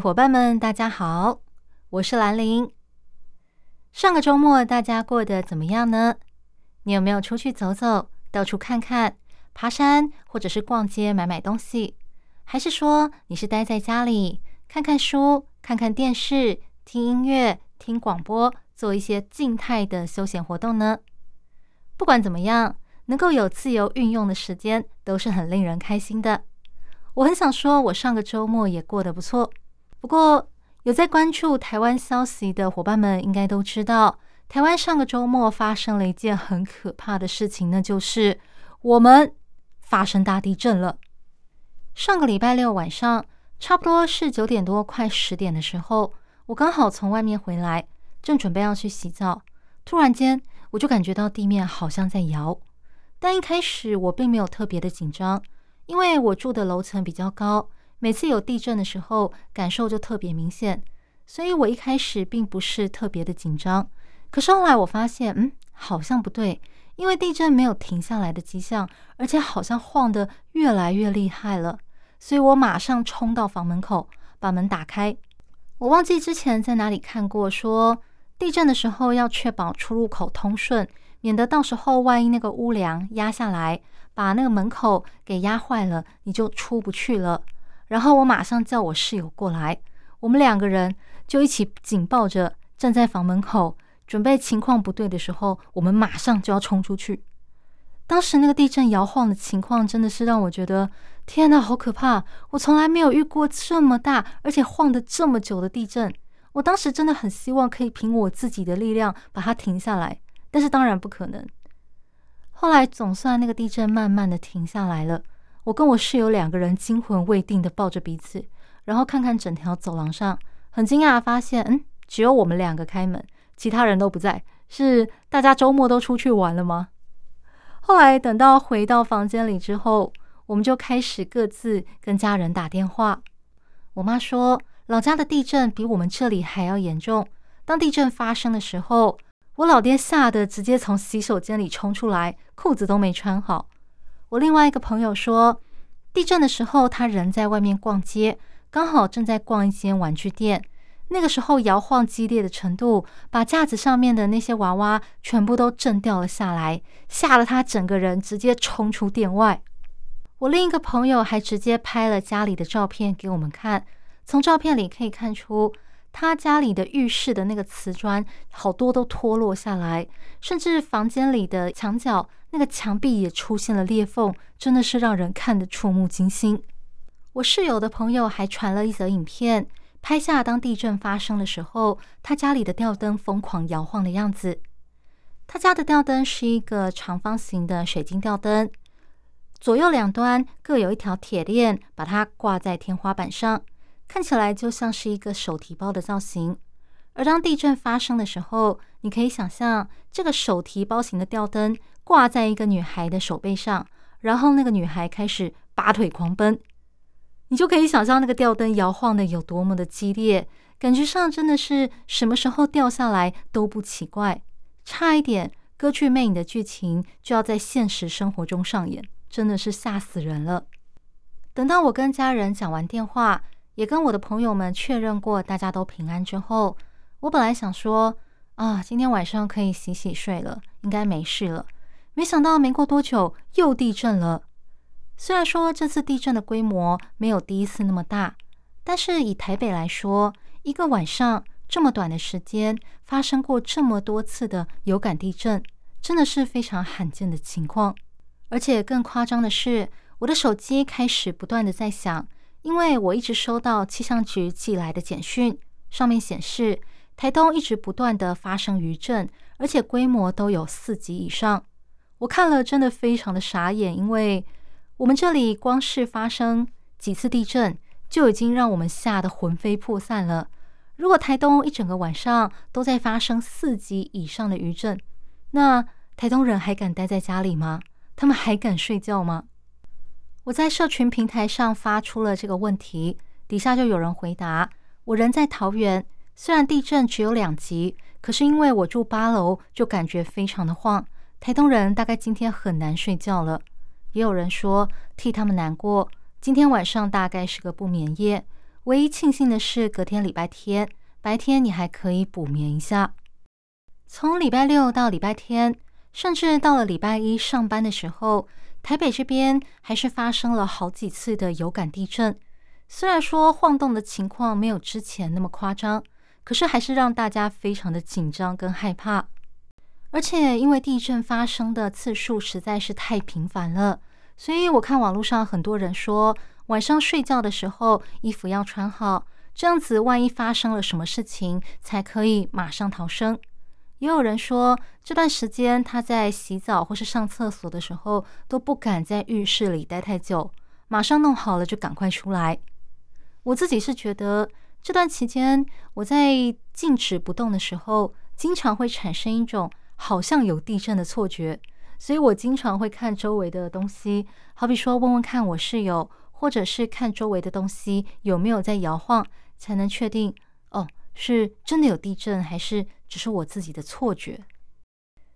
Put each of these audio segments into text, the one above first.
伙伴们，大家好，我是兰玲。上个周末大家过得怎么样呢？你有没有出去走走，到处看看？爬山，或者是逛街买买东西，还是说你是待在家里看看书、看看电视、听音乐、听广播，做一些静态的休闲活动呢？不管怎么样，能够有自由运用的时间，都是很令人开心的。我很想说，我上个周末也过得不错。不过，有在关注台湾消息的伙伴们，应该都知道，台湾上个周末发生了一件很可怕的事情，那就是我们。发生大地震了。上个礼拜六晚上，差不多是九点多，快十点的时候，我刚好从外面回来，正准备要去洗澡，突然间我就感觉到地面好像在摇。但一开始我并没有特别的紧张，因为我住的楼层比较高，每次有地震的时候感受就特别明显，所以我一开始并不是特别的紧张。可是后来我发现，嗯，好像不对。因为地震没有停下来的迹象，而且好像晃得越来越厉害了，所以我马上冲到房门口，把门打开。我忘记之前在哪里看过，说地震的时候要确保出入口通顺，免得到时候万一那个屋梁压下来，把那个门口给压坏了，你就出不去了。然后我马上叫我室友过来，我们两个人就一起紧抱着站在房门口。准备情况不对的时候，我们马上就要冲出去。当时那个地震摇晃的情况，真的是让我觉得天哪，好可怕！我从来没有遇过这么大而且晃得这么久的地震。我当时真的很希望可以凭我自己的力量把它停下来，但是当然不可能。后来总算那个地震慢慢的停下来了。我跟我室友两个人惊魂未定的抱着彼此，然后看看整条走廊上，很惊讶发现，嗯，只有我们两个开门。其他人都不在，是大家周末都出去玩了吗？后来等到回到房间里之后，我们就开始各自跟家人打电话。我妈说，老家的地震比我们这里还要严重。当地震发生的时候，我老爹吓得直接从洗手间里冲出来，裤子都没穿好。我另外一个朋友说，地震的时候他人在外面逛街，刚好正在逛一间玩具店。那个时候摇晃激烈的程度，把架子上面的那些娃娃全部都震掉了下来，吓得他整个人直接冲出店外。我另一个朋友还直接拍了家里的照片给我们看，从照片里可以看出，他家里的浴室的那个瓷砖好多都脱落下来，甚至房间里的墙角那个墙壁也出现了裂缝，真的是让人看得触目惊心。我室友的朋友还传了一则影片。拍下当地震发生的时候，他家里的吊灯疯狂摇晃的样子。他家的吊灯是一个长方形的水晶吊灯，左右两端各有一条铁链，把它挂在天花板上，看起来就像是一个手提包的造型。而当地震发生的时候，你可以想象这个手提包型的吊灯挂在一个女孩的手背上，然后那个女孩开始拔腿狂奔。你就可以想象那个吊灯摇晃的有多么的激烈，感觉上真的是什么时候掉下来都不奇怪，差一点歌剧魅影的剧情就要在现实生活中上演，真的是吓死人了。等到我跟家人讲完电话，也跟我的朋友们确认过大家都平安之后，我本来想说啊，今天晚上可以洗洗睡了，应该没事了。没想到没过多久又地震了。虽然说这次地震的规模没有第一次那么大，但是以台北来说，一个晚上这么短的时间发生过这么多次的有感地震，真的是非常罕见的情况。而且更夸张的是，我的手机开始不断的在响，因为我一直收到气象局寄来的简讯，上面显示台东一直不断的发生余震，而且规模都有四级以上。我看了真的非常的傻眼，因为。我们这里光是发生几次地震，就已经让我们吓得魂飞魄散了。如果台东一整个晚上都在发生四级以上的余震，那台东人还敢待在家里吗？他们还敢睡觉吗？我在社群平台上发出了这个问题，底下就有人回答：我人在桃园，虽然地震只有两级，可是因为我住八楼，就感觉非常的晃。台东人大概今天很难睡觉了。也有人说替他们难过，今天晚上大概是个不眠夜。唯一庆幸的是，隔天礼拜天白天你还可以补眠一下。从礼拜六到礼拜天，甚至到了礼拜一上班的时候，台北这边还是发生了好几次的有感地震。虽然说晃动的情况没有之前那么夸张，可是还是让大家非常的紧张跟害怕。而且因为地震发生的次数实在是太频繁了，所以我看网络上很多人说，晚上睡觉的时候衣服要穿好，这样子万一发生了什么事情，才可以马上逃生。也有人说，这段时间他在洗澡或是上厕所的时候都不敢在浴室里待太久，马上弄好了就赶快出来。我自己是觉得这段期间我在静止不动的时候，经常会产生一种。好像有地震的错觉，所以我经常会看周围的东西，好比说问问看我室友，或者是看周围的东西有没有在摇晃，才能确定哦，是真的有地震，还是只是我自己的错觉。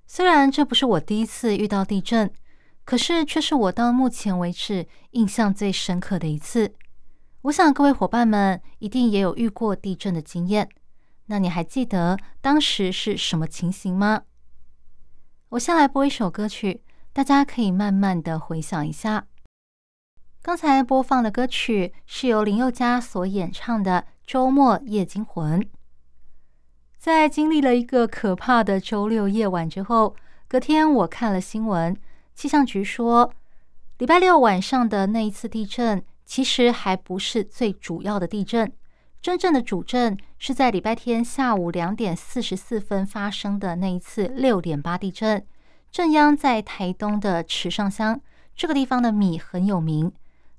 虽然这不是我第一次遇到地震，可是却是我到目前为止印象最深刻的一次。我想各位伙伴们一定也有遇过地震的经验，那你还记得当时是什么情形吗？我先来播一首歌曲，大家可以慢慢的回想一下。刚才播放的歌曲是由林宥嘉所演唱的《周末夜惊魂》。在经历了一个可怕的周六夜晚之后，隔天我看了新闻，气象局说，礼拜六晚上的那一次地震其实还不是最主要的地震。真正的主震是在礼拜天下午两点四十四分发生的那一次六点八地震，震央在台东的池上乡，这个地方的米很有名。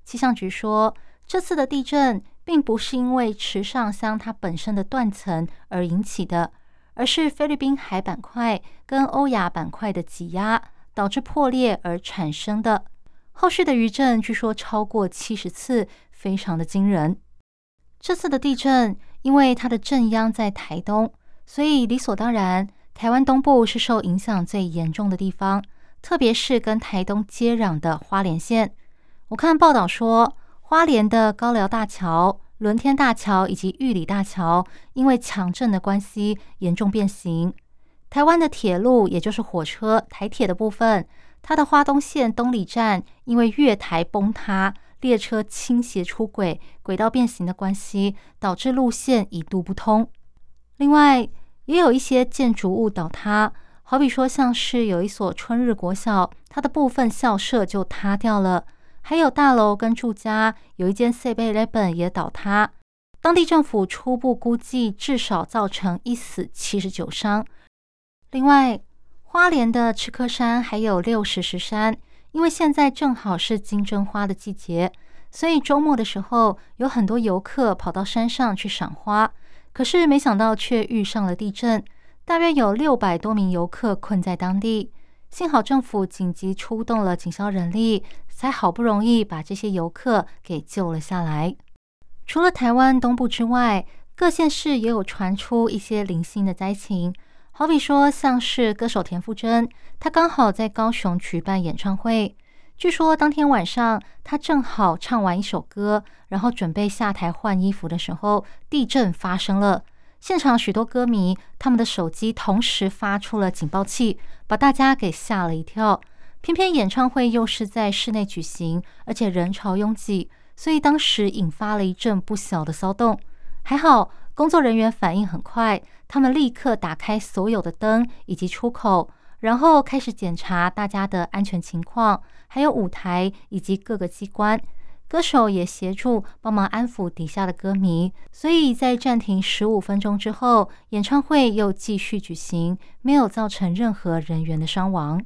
气象局说，这次的地震并不是因为池上乡它本身的断层而引起的，而是菲律宾海板块跟欧亚板块的挤压导致破裂而产生的。后续的余震据说超过七十次，非常的惊人。这次的地震，因为它的震央在台东，所以理所当然，台湾东部是受影响最严重的地方，特别是跟台东接壤的花莲县。我看报道说，花莲的高寮大桥、伦天大桥以及玉里大桥，因为强震的关系严重变形。台湾的铁路，也就是火车台铁的部分，它的花东线东里站因为月台崩塌。列车倾斜出轨、轨道变形的关系，导致路线一度不通。另外，也有一些建筑物倒塌，好比说像是有一所春日国小，它的部分校舍就塌掉了；还有大楼跟住家，有一间 C 贝 Eleven 也倒塌。当地政府初步估计，至少造成一死七十九伤。另外，花莲的赤科山还有六十石山。因为现在正好是金针花的季节，所以周末的时候有很多游客跑到山上去赏花。可是没想到却遇上了地震，大约有六百多名游客困在当地。幸好政府紧急出动了警消人力，才好不容易把这些游客给救了下来。除了台湾东部之外，各县市也有传出一些零星的灾情。好比说，像是歌手田馥甄，他刚好在高雄举办演唱会。据说当天晚上，他正好唱完一首歌，然后准备下台换衣服的时候，地震发生了。现场许多歌迷，他们的手机同时发出了警报器，把大家给吓了一跳。偏偏演唱会又是在室内举行，而且人潮拥挤，所以当时引发了一阵不小的骚动。还好。工作人员反应很快，他们立刻打开所有的灯以及出口，然后开始检查大家的安全情况，还有舞台以及各个机关。歌手也协助帮忙安抚底下的歌迷，所以在暂停十五分钟之后，演唱会又继续举行，没有造成任何人员的伤亡。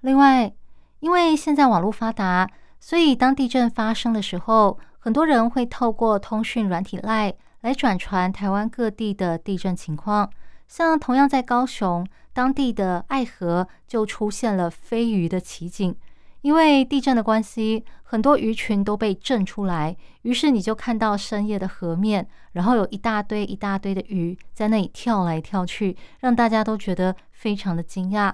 另外，因为现在网络发达，所以当地震发生的时候，很多人会透过通讯软体 Line 来转传台湾各地的地震情况。像同样在高雄，当地的爱河就出现了飞鱼的奇景。因为地震的关系，很多鱼群都被震出来，于是你就看到深夜的河面，然后有一大堆一大堆的鱼在那里跳来跳去，让大家都觉得非常的惊讶。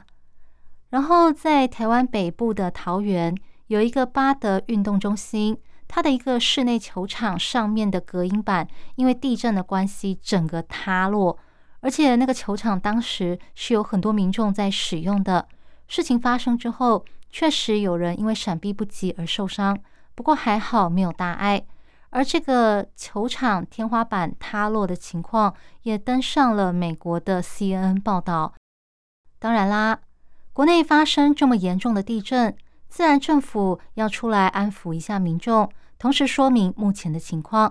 然后在台湾北部的桃园，有一个巴德运动中心，它的一个室内球场上面的隔音板，因为地震的关系，整个塌落，而且那个球场当时是有很多民众在使用的。事情发生之后。确实有人因为闪避不及而受伤，不过还好没有大碍。而这个球场天花板塌落的情况也登上了美国的 CNN 报道。当然啦，国内发生这么严重的地震，自然政府要出来安抚一下民众，同时说明目前的情况。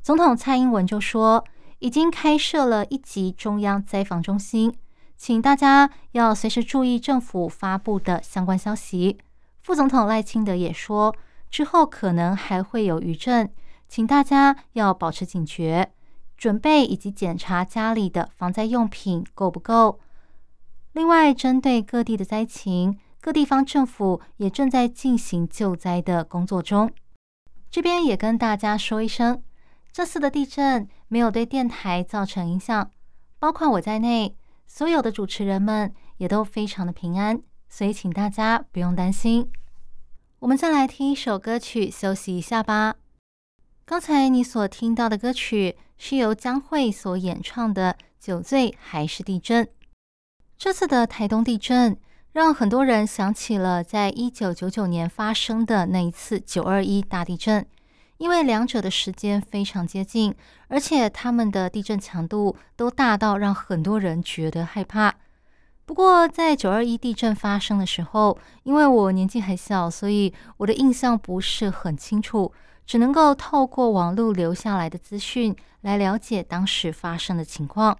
总统蔡英文就说，已经开设了一级中央灾防中心。请大家要随时注意政府发布的相关消息。副总统赖清德也说，之后可能还会有余震，请大家要保持警觉，准备以及检查家里的防灾用品够不够。另外，针对各地的灾情，各地方政府也正在进行救灾的工作中。这边也跟大家说一声，这次的地震没有对电台造成影响，包括我在内。所有的主持人们也都非常的平安，所以请大家不用担心。我们再来听一首歌曲休息一下吧。刚才你所听到的歌曲是由江蕙所演唱的《酒醉还是地震》。这次的台东地震让很多人想起了在一九九九年发生的那一次九二一大地震。因为两者的时间非常接近，而且他们的地震强度都大到让很多人觉得害怕。不过，在九二一地震发生的时候，因为我年纪还小，所以我的印象不是很清楚，只能够透过网络留下来的资讯来了解当时发生的情况。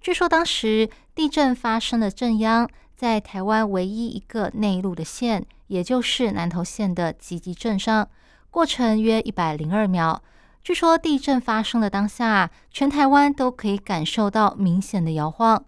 据说当时地震发生的震央在台湾唯一一个内陆的县，也就是南投县的集集镇上。过程约一百零二秒。据说地震发生的当下，全台湾都可以感受到明显的摇晃。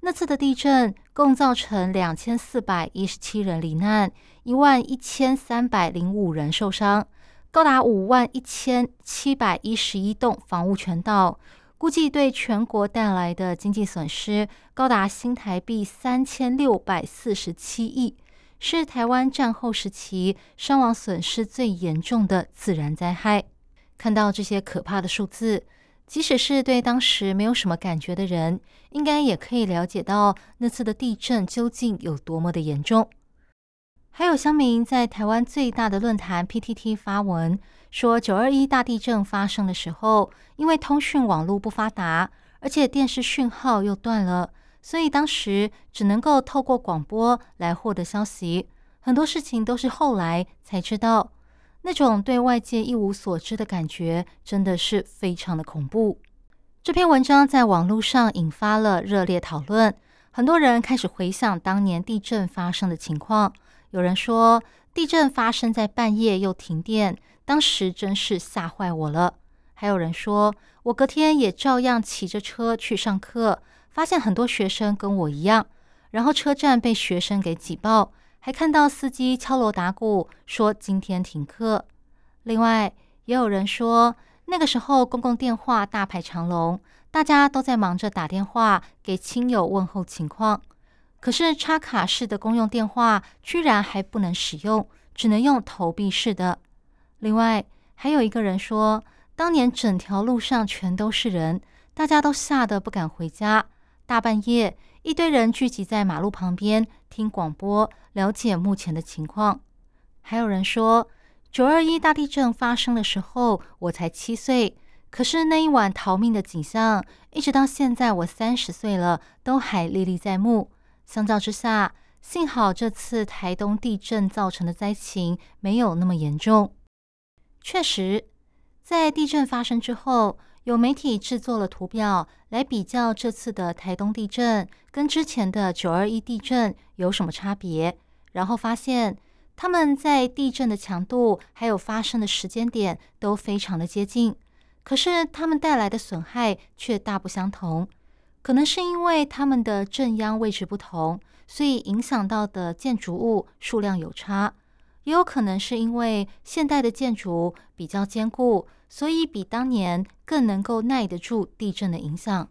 那次的地震共造成两千四百一十七人罹难，一万一千三百零五人受伤，高达五万一千七百一十一栋房屋全倒，估计对全国带来的经济损失高达新台币三千六百四十七亿。是台湾战后时期伤亡损失最严重的自然灾害。看到这些可怕的数字，即使是对当时没有什么感觉的人，应该也可以了解到那次的地震究竟有多么的严重。还有乡民在台湾最大的论坛 PTT 发文说，九二一大地震发生的时候，因为通讯网络不发达，而且电视讯号又断了。所以当时只能够透过广播来获得消息，很多事情都是后来才知道。那种对外界一无所知的感觉，真的是非常的恐怖。这篇文章在网络上引发了热烈讨论，很多人开始回想当年地震发生的情况。有人说，地震发生在半夜又停电，当时真是吓坏我了。还有人说，我隔天也照样骑着车去上课。发现很多学生跟我一样，然后车站被学生给挤爆，还看到司机敲锣打鼓说今天停课。另外，也有人说那个时候公共电话大排长龙，大家都在忙着打电话给亲友问候情况。可是插卡式的公用电话居然还不能使用，只能用投币式的。另外，还有一个人说，当年整条路上全都是人，大家都吓得不敢回家。大半夜，一堆人聚集在马路旁边听广播，了解目前的情况。还有人说，九二一大地震发生的时候，我才七岁，可是那一晚逃命的景象，一直到现在我三十岁了，都还历历在目。相较之下，幸好这次台东地震造成的灾情没有那么严重。确实，在地震发生之后。有媒体制作了图表来比较这次的台东地震跟之前的九二一地震有什么差别，然后发现它们在地震的强度还有发生的时间点都非常的接近，可是它们带来的损害却大不相同。可能是因为它们的震央位置不同，所以影响到的建筑物数量有差；也有可能是因为现代的建筑比较坚固，所以比当年更能够耐得住地震的影响。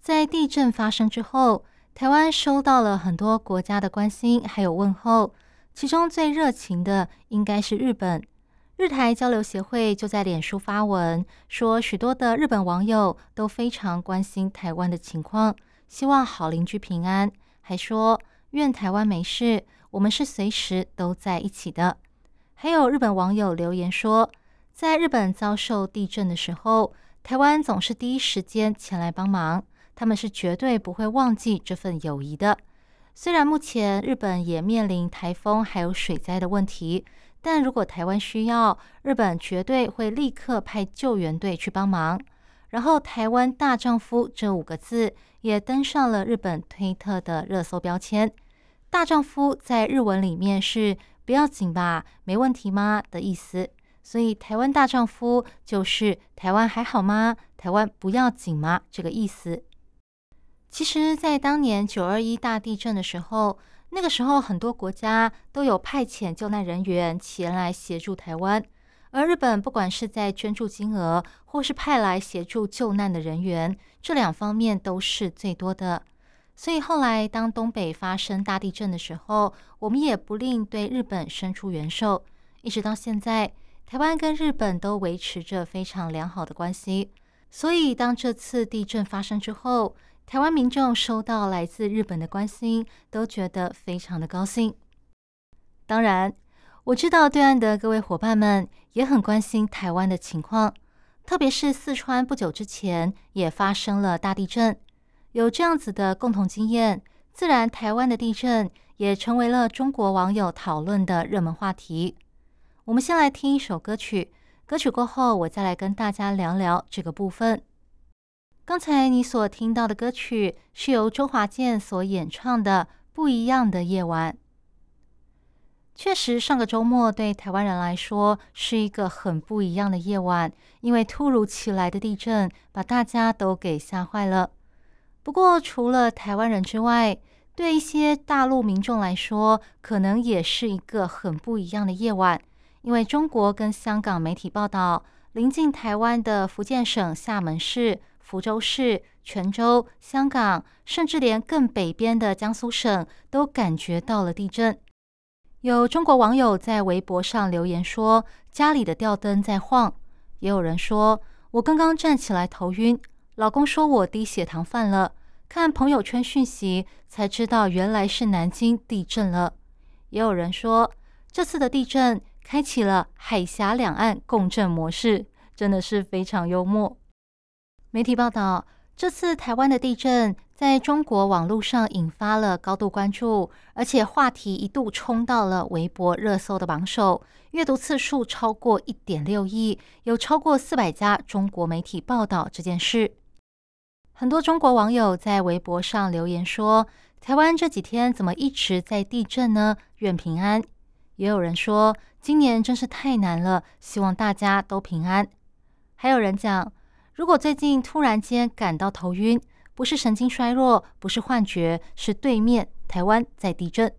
在地震发生之后，台湾收到了很多国家的关心还有问候，其中最热情的应该是日本。日台交流协会就在脸书发文说，许多的日本网友都非常关心台湾的情况，希望好邻居平安，还说愿台湾没事，我们是随时都在一起的。还有日本网友留言说，在日本遭受地震的时候，台湾总是第一时间前来帮忙。他们是绝对不会忘记这份友谊的。虽然目前日本也面临台风还有水灾的问题，但如果台湾需要，日本绝对会立刻派救援队去帮忙。然后，“台湾大丈夫”这五个字也登上了日本推特的热搜标签。大丈夫在日文里面是“不要紧吧，没问题吗”的意思，所以“台湾大丈夫”就是“台湾还好吗？台湾不要紧吗？”这个意思。其实，在当年九二一大地震的时候，那个时候很多国家都有派遣救难人员前来协助台湾，而日本不管是在捐助金额，或是派来协助救难的人员，这两方面都是最多的。所以后来当东北发生大地震的时候，我们也不吝对日本伸出援手，一直到现在，台湾跟日本都维持着非常良好的关系。所以当这次地震发生之后，台湾民众收到来自日本的关心，都觉得非常的高兴。当然，我知道对岸的各位伙伴们也很关心台湾的情况，特别是四川不久之前也发生了大地震，有这样子的共同经验，自然台湾的地震也成为了中国网友讨论的热门话题。我们先来听一首歌曲，歌曲过后，我再来跟大家聊聊这个部分。刚才你所听到的歌曲是由周华健所演唱的《不一样的夜晚》。确实，上个周末对台湾人来说是一个很不一样的夜晚，因为突如其来的地震把大家都给吓坏了。不过，除了台湾人之外，对一些大陆民众来说，可能也是一个很不一样的夜晚，因为中国跟香港媒体报道，临近台湾的福建省厦门市。福州市、泉州、香港，甚至连更北边的江苏省都感觉到了地震。有中国网友在微博上留言说：“家里的吊灯在晃。”也有人说：“我刚刚站起来头晕，老公说我低血糖犯了。看朋友圈讯息才知道原来是南京地震了。”也有人说：“这次的地震开启了海峡两岸共振模式，真的是非常幽默。”媒体报道，这次台湾的地震在中国网络上引发了高度关注，而且话题一度冲到了微博热搜的榜首，阅读次数超过一点六亿，有超过四百家中国媒体报道这件事。很多中国网友在微博上留言说：“台湾这几天怎么一直在地震呢？愿平安。”也有人说：“今年真是太难了，希望大家都平安。”还有人讲。如果最近突然间感到头晕，不是神经衰弱，不是幻觉，是对面台湾在地震。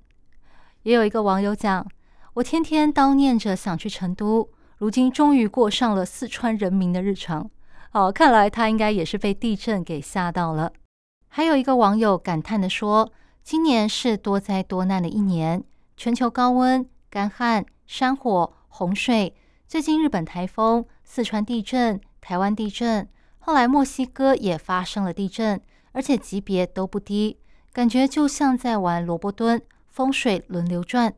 也有一个网友讲：“我天天叨念着想去成都，如今终于过上了四川人民的日常。”好，看来他应该也是被地震给吓到了。还有一个网友感叹的说：“今年是多灾多难的一年，全球高温、干旱、山火、洪水，最近日本台风、四川地震。”台湾地震，后来墨西哥也发生了地震，而且级别都不低，感觉就像在玩萝卜蹲，风水轮流转。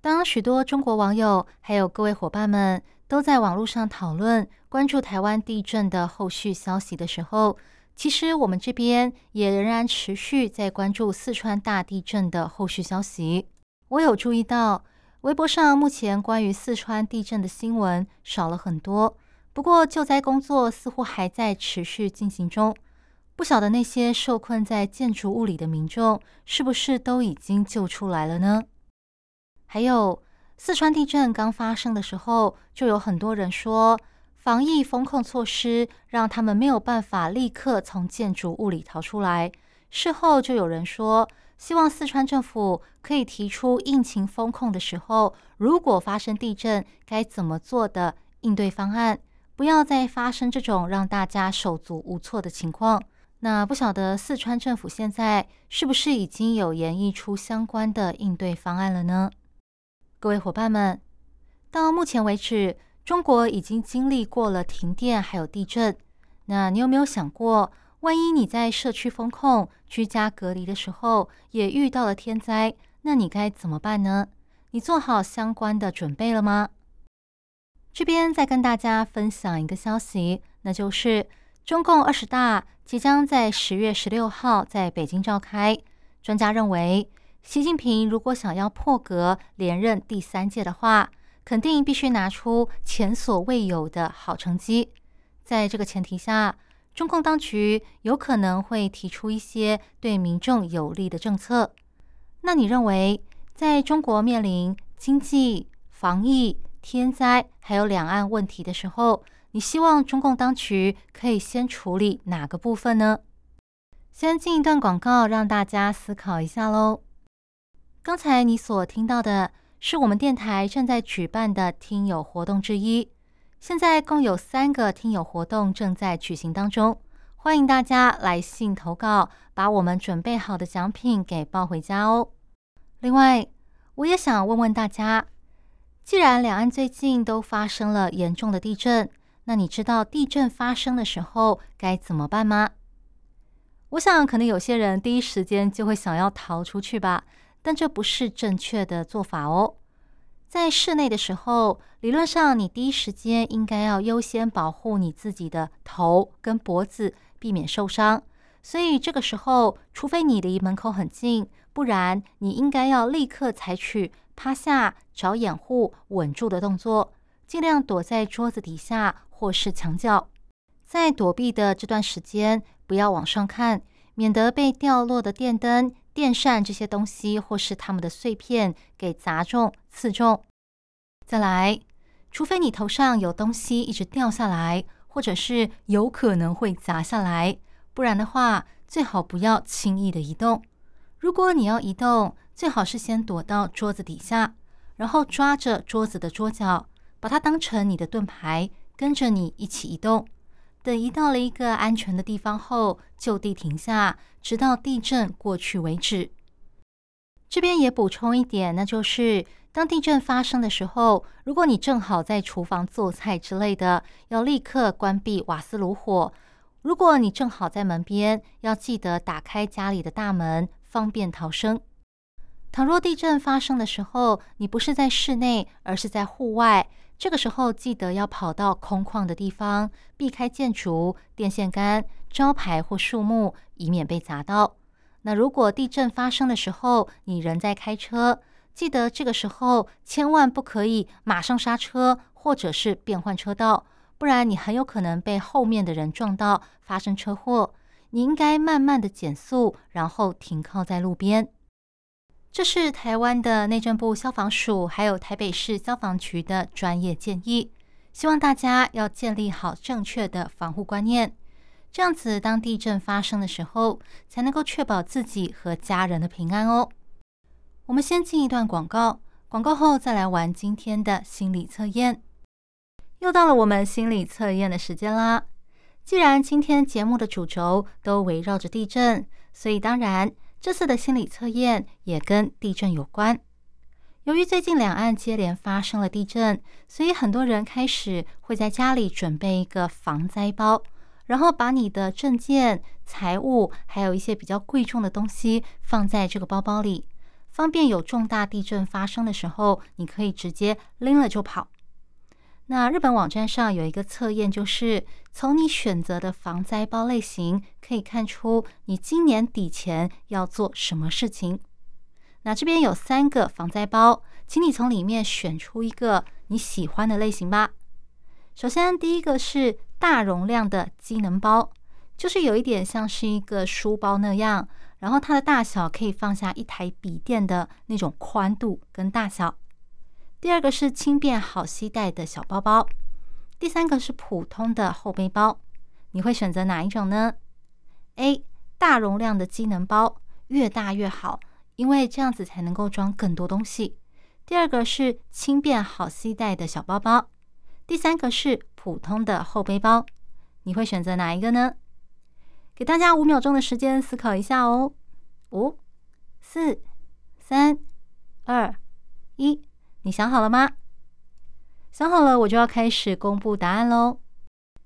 当许多中国网友还有各位伙伴们都在网络上讨论关注台湾地震的后续消息的时候，其实我们这边也仍然持续在关注四川大地震的后续消息。我有注意到，微博上目前关于四川地震的新闻少了很多。不过，救灾工作似乎还在持续进行中。不晓得那些受困在建筑物里的民众，是不是都已经救出来了呢？还有四川地震刚发生的时候，就有很多人说防疫风控措施让他们没有办法立刻从建筑物里逃出来。事后就有人说，希望四川政府可以提出疫情风控的时候，如果发生地震该怎么做的应对方案，不要再发生这种让大家手足无措的情况。那不晓得四川政府现在是不是已经有研议出相关的应对方案了呢？各位伙伴们，到目前为止，中国已经经历过了停电还有地震。那你有没有想过，万一你在社区封控、居家隔离的时候也遇到了天灾，那你该怎么办呢？你做好相关的准备了吗？这边再跟大家分享一个消息，那就是中共二十大。即将在十月十六号在北京召开。专家认为，习近平如果想要破格连任第三届的话，肯定必须拿出前所未有的好成绩。在这个前提下，中共当局有可能会提出一些对民众有利的政策。那你认为，在中国面临经济、防疫、天灾还有两岸问题的时候？你希望中共当局可以先处理哪个部分呢？先进一段广告，让大家思考一下喽。刚才你所听到的是我们电台正在举办的听友活动之一，现在共有三个听友活动正在举行当中，欢迎大家来信投稿，把我们准备好的奖品给抱回家哦。另外，我也想问问大家，既然两岸最近都发生了严重的地震，那你知道地震发生的时候该怎么办吗？我想，可能有些人第一时间就会想要逃出去吧，但这不是正确的做法哦。在室内的时候，理论上你第一时间应该要优先保护你自己的头跟脖子，避免受伤。所以这个时候，除非你离门口很近，不然你应该要立刻采取趴下、找掩护、稳住的动作，尽量躲在桌子底下。或是墙角，在躲避的这段时间，不要往上看，免得被掉落的电灯、电扇这些东西，或是它们的碎片给砸中、刺中。再来，除非你头上有东西一直掉下来，或者是有可能会砸下来，不然的话，最好不要轻易的移动。如果你要移动，最好是先躲到桌子底下，然后抓着桌子的桌角，把它当成你的盾牌。跟着你一起移动，等移到了一个安全的地方后，就地停下，直到地震过去为止。这边也补充一点，那就是当地震发生的时候，如果你正好在厨房做菜之类的，要立刻关闭瓦斯炉火；如果你正好在门边，要记得打开家里的大门，方便逃生。倘若地震发生的时候，你不是在室内，而是在户外。这个时候记得要跑到空旷的地方，避开建筑、电线杆、招牌或树木，以免被砸到。那如果地震发生的时候，你人在开车，记得这个时候千万不可以马上刹车，或者是变换车道，不然你很有可能被后面的人撞到，发生车祸。你应该慢慢的减速，然后停靠在路边。这是台湾的内政部消防署，还有台北市消防局的专业建议，希望大家要建立好正确的防护观念，这样子当地震发生的时候，才能够确保自己和家人的平安哦。我们先进一段广告，广告后再来玩今天的心理测验。又到了我们心理测验的时间啦！既然今天节目的主轴都围绕着地震，所以当然。这次的心理测验也跟地震有关。由于最近两岸接连发生了地震，所以很多人开始会在家里准备一个防灾包，然后把你的证件、财物，还有一些比较贵重的东西放在这个包包里，方便有重大地震发生的时候，你可以直接拎了就跑。那日本网站上有一个测验，就是从你选择的防灾包类型可以看出你今年底前要做什么事情。那这边有三个防灾包，请你从里面选出一个你喜欢的类型吧。首先，第一个是大容量的机能包，就是有一点像是一个书包那样，然后它的大小可以放下一台笔电的那种宽度跟大小。第二个是轻便好携带的小包包，第三个是普通的后背包。你会选择哪一种呢？A. 大容量的机能包，越大越好，因为这样子才能够装更多东西。第二个是轻便好携带的小包包，第三个是普通的后背包。你会选择哪一个呢？给大家五秒钟的时间思考一下哦。五、四、三、二、一，你想好了吗？想好了，我就要开始公布答案喽。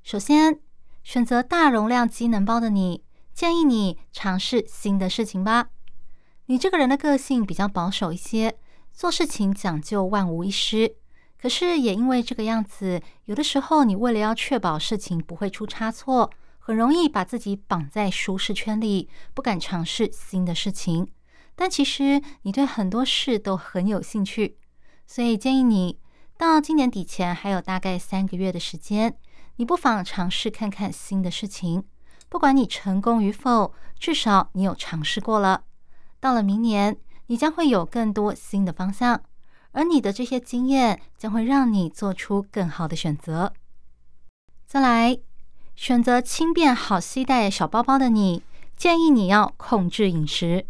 首先，选择大容量机能包的你，建议你尝试新的事情吧。你这个人的个性比较保守一些，做事情讲究万无一失。可是也因为这个样子，有的时候你为了要确保事情不会出差错。很容易把自己绑在舒适圈里，不敢尝试新的事情。但其实你对很多事都很有兴趣，所以建议你到今年底前还有大概三个月的时间，你不妨尝试看看新的事情。不管你成功与否，至少你有尝试过了。到了明年，你将会有更多新的方向，而你的这些经验将会让你做出更好的选择。再来。选择轻便好携带小包包的你，建议你要控制饮食。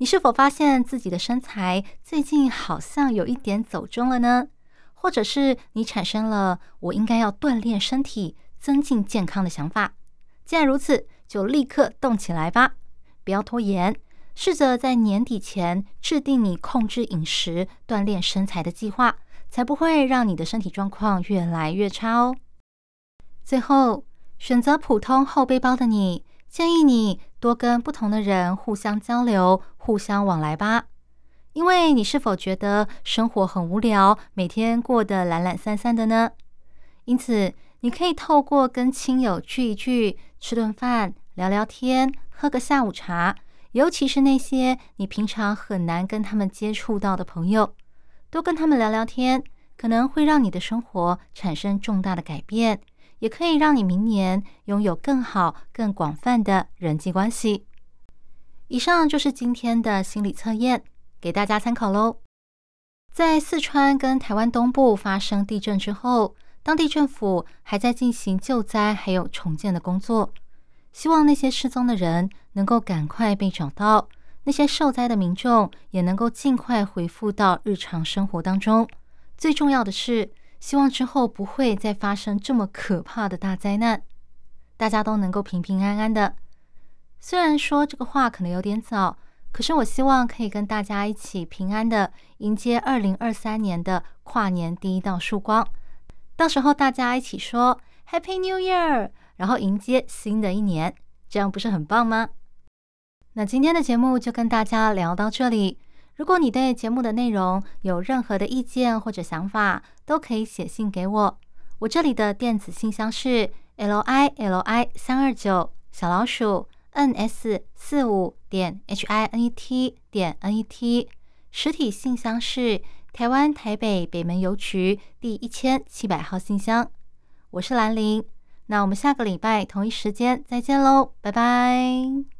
你是否发现自己的身材最近好像有一点走中了呢？或者是你产生了我应该要锻炼身体、增进健康的想法？既然如此，就立刻动起来吧！不要拖延，试着在年底前制定你控制饮食、锻炼身材的计划，才不会让你的身体状况越来越差哦。最后。选择普通后背包的你，建议你多跟不同的人互相交流、互相往来吧。因为你是否觉得生活很无聊，每天过得懒懒散散的呢？因此，你可以透过跟亲友聚一聚、吃顿饭、聊聊天、喝个下午茶，尤其是那些你平常很难跟他们接触到的朋友，多跟他们聊聊天，可能会让你的生活产生重大的改变。也可以让你明年拥有更好、更广泛的人际关系。以上就是今天的心理测验，给大家参考喽。在四川跟台湾东部发生地震之后，当地政府还在进行救灾还有重建的工作，希望那些失踪的人能够赶快被找到，那些受灾的民众也能够尽快恢复到日常生活当中。最重要的是。希望之后不会再发生这么可怕的大灾难，大家都能够平平安安的。虽然说这个话可能有点早，可是我希望可以跟大家一起平安的迎接二零二三年的跨年第一道曙光。到时候大家一起说 Happy New Year，然后迎接新的一年，这样不是很棒吗？那今天的节目就跟大家聊到这里。如果你对节目的内容有任何的意见或者想法，都可以写信给我。我这里的电子信箱是 l i l i 三二九小老鼠 n s 四五点 h i n e t 点 n e t。实体信箱是台湾台北北门邮局第一千七百号信箱。我是兰陵，那我们下个礼拜同一时间再见喽，拜拜。